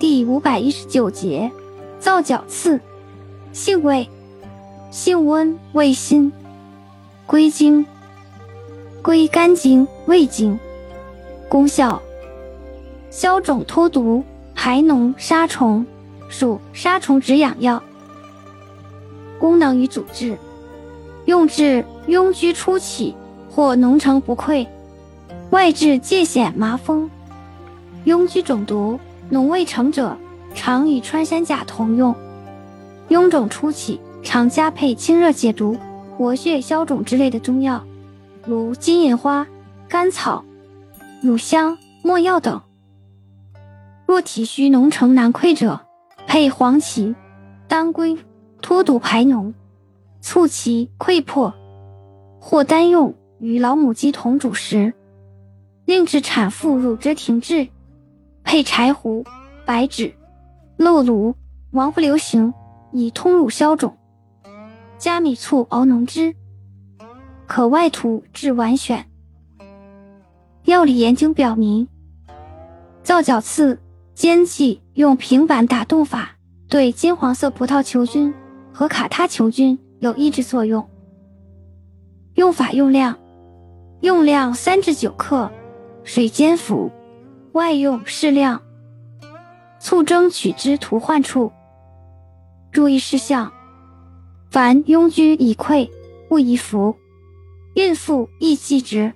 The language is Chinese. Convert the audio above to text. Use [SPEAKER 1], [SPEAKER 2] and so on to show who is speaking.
[SPEAKER 1] 第五百一十九节，皂角刺，性味，性温，味辛，归经，归肝经、胃经。功效，消肿脱毒，排脓杀虫，属杀虫止痒药。功能与主治，用治痈疽初起或脓成不溃，外治疥癣麻风。痈疽肿毒。脓未成者，常与穿山甲同用。臃肿初起，常加配清热解毒、活血消肿之类的中药，如金银花、甘草、乳香、没药等。若体虚脓成难溃者，配黄芪、当归脱毒排脓，促其溃破。或单用与老母鸡同煮食，令至产妇乳汁停滞。配柴胡、白芷、漏芦、王不留行，以通乳消肿。加米醋熬浓汁，可外涂治脘癣。药理研究表明，皂角刺煎剂用平板打洞法，对金黄色葡萄球菌和卡他球菌有抑制作用。用法用量：用量三至九克，水煎服。外用适量，醋蒸取之涂患处。注意事项：凡痈疽已溃，不宜服；孕妇亦忌之。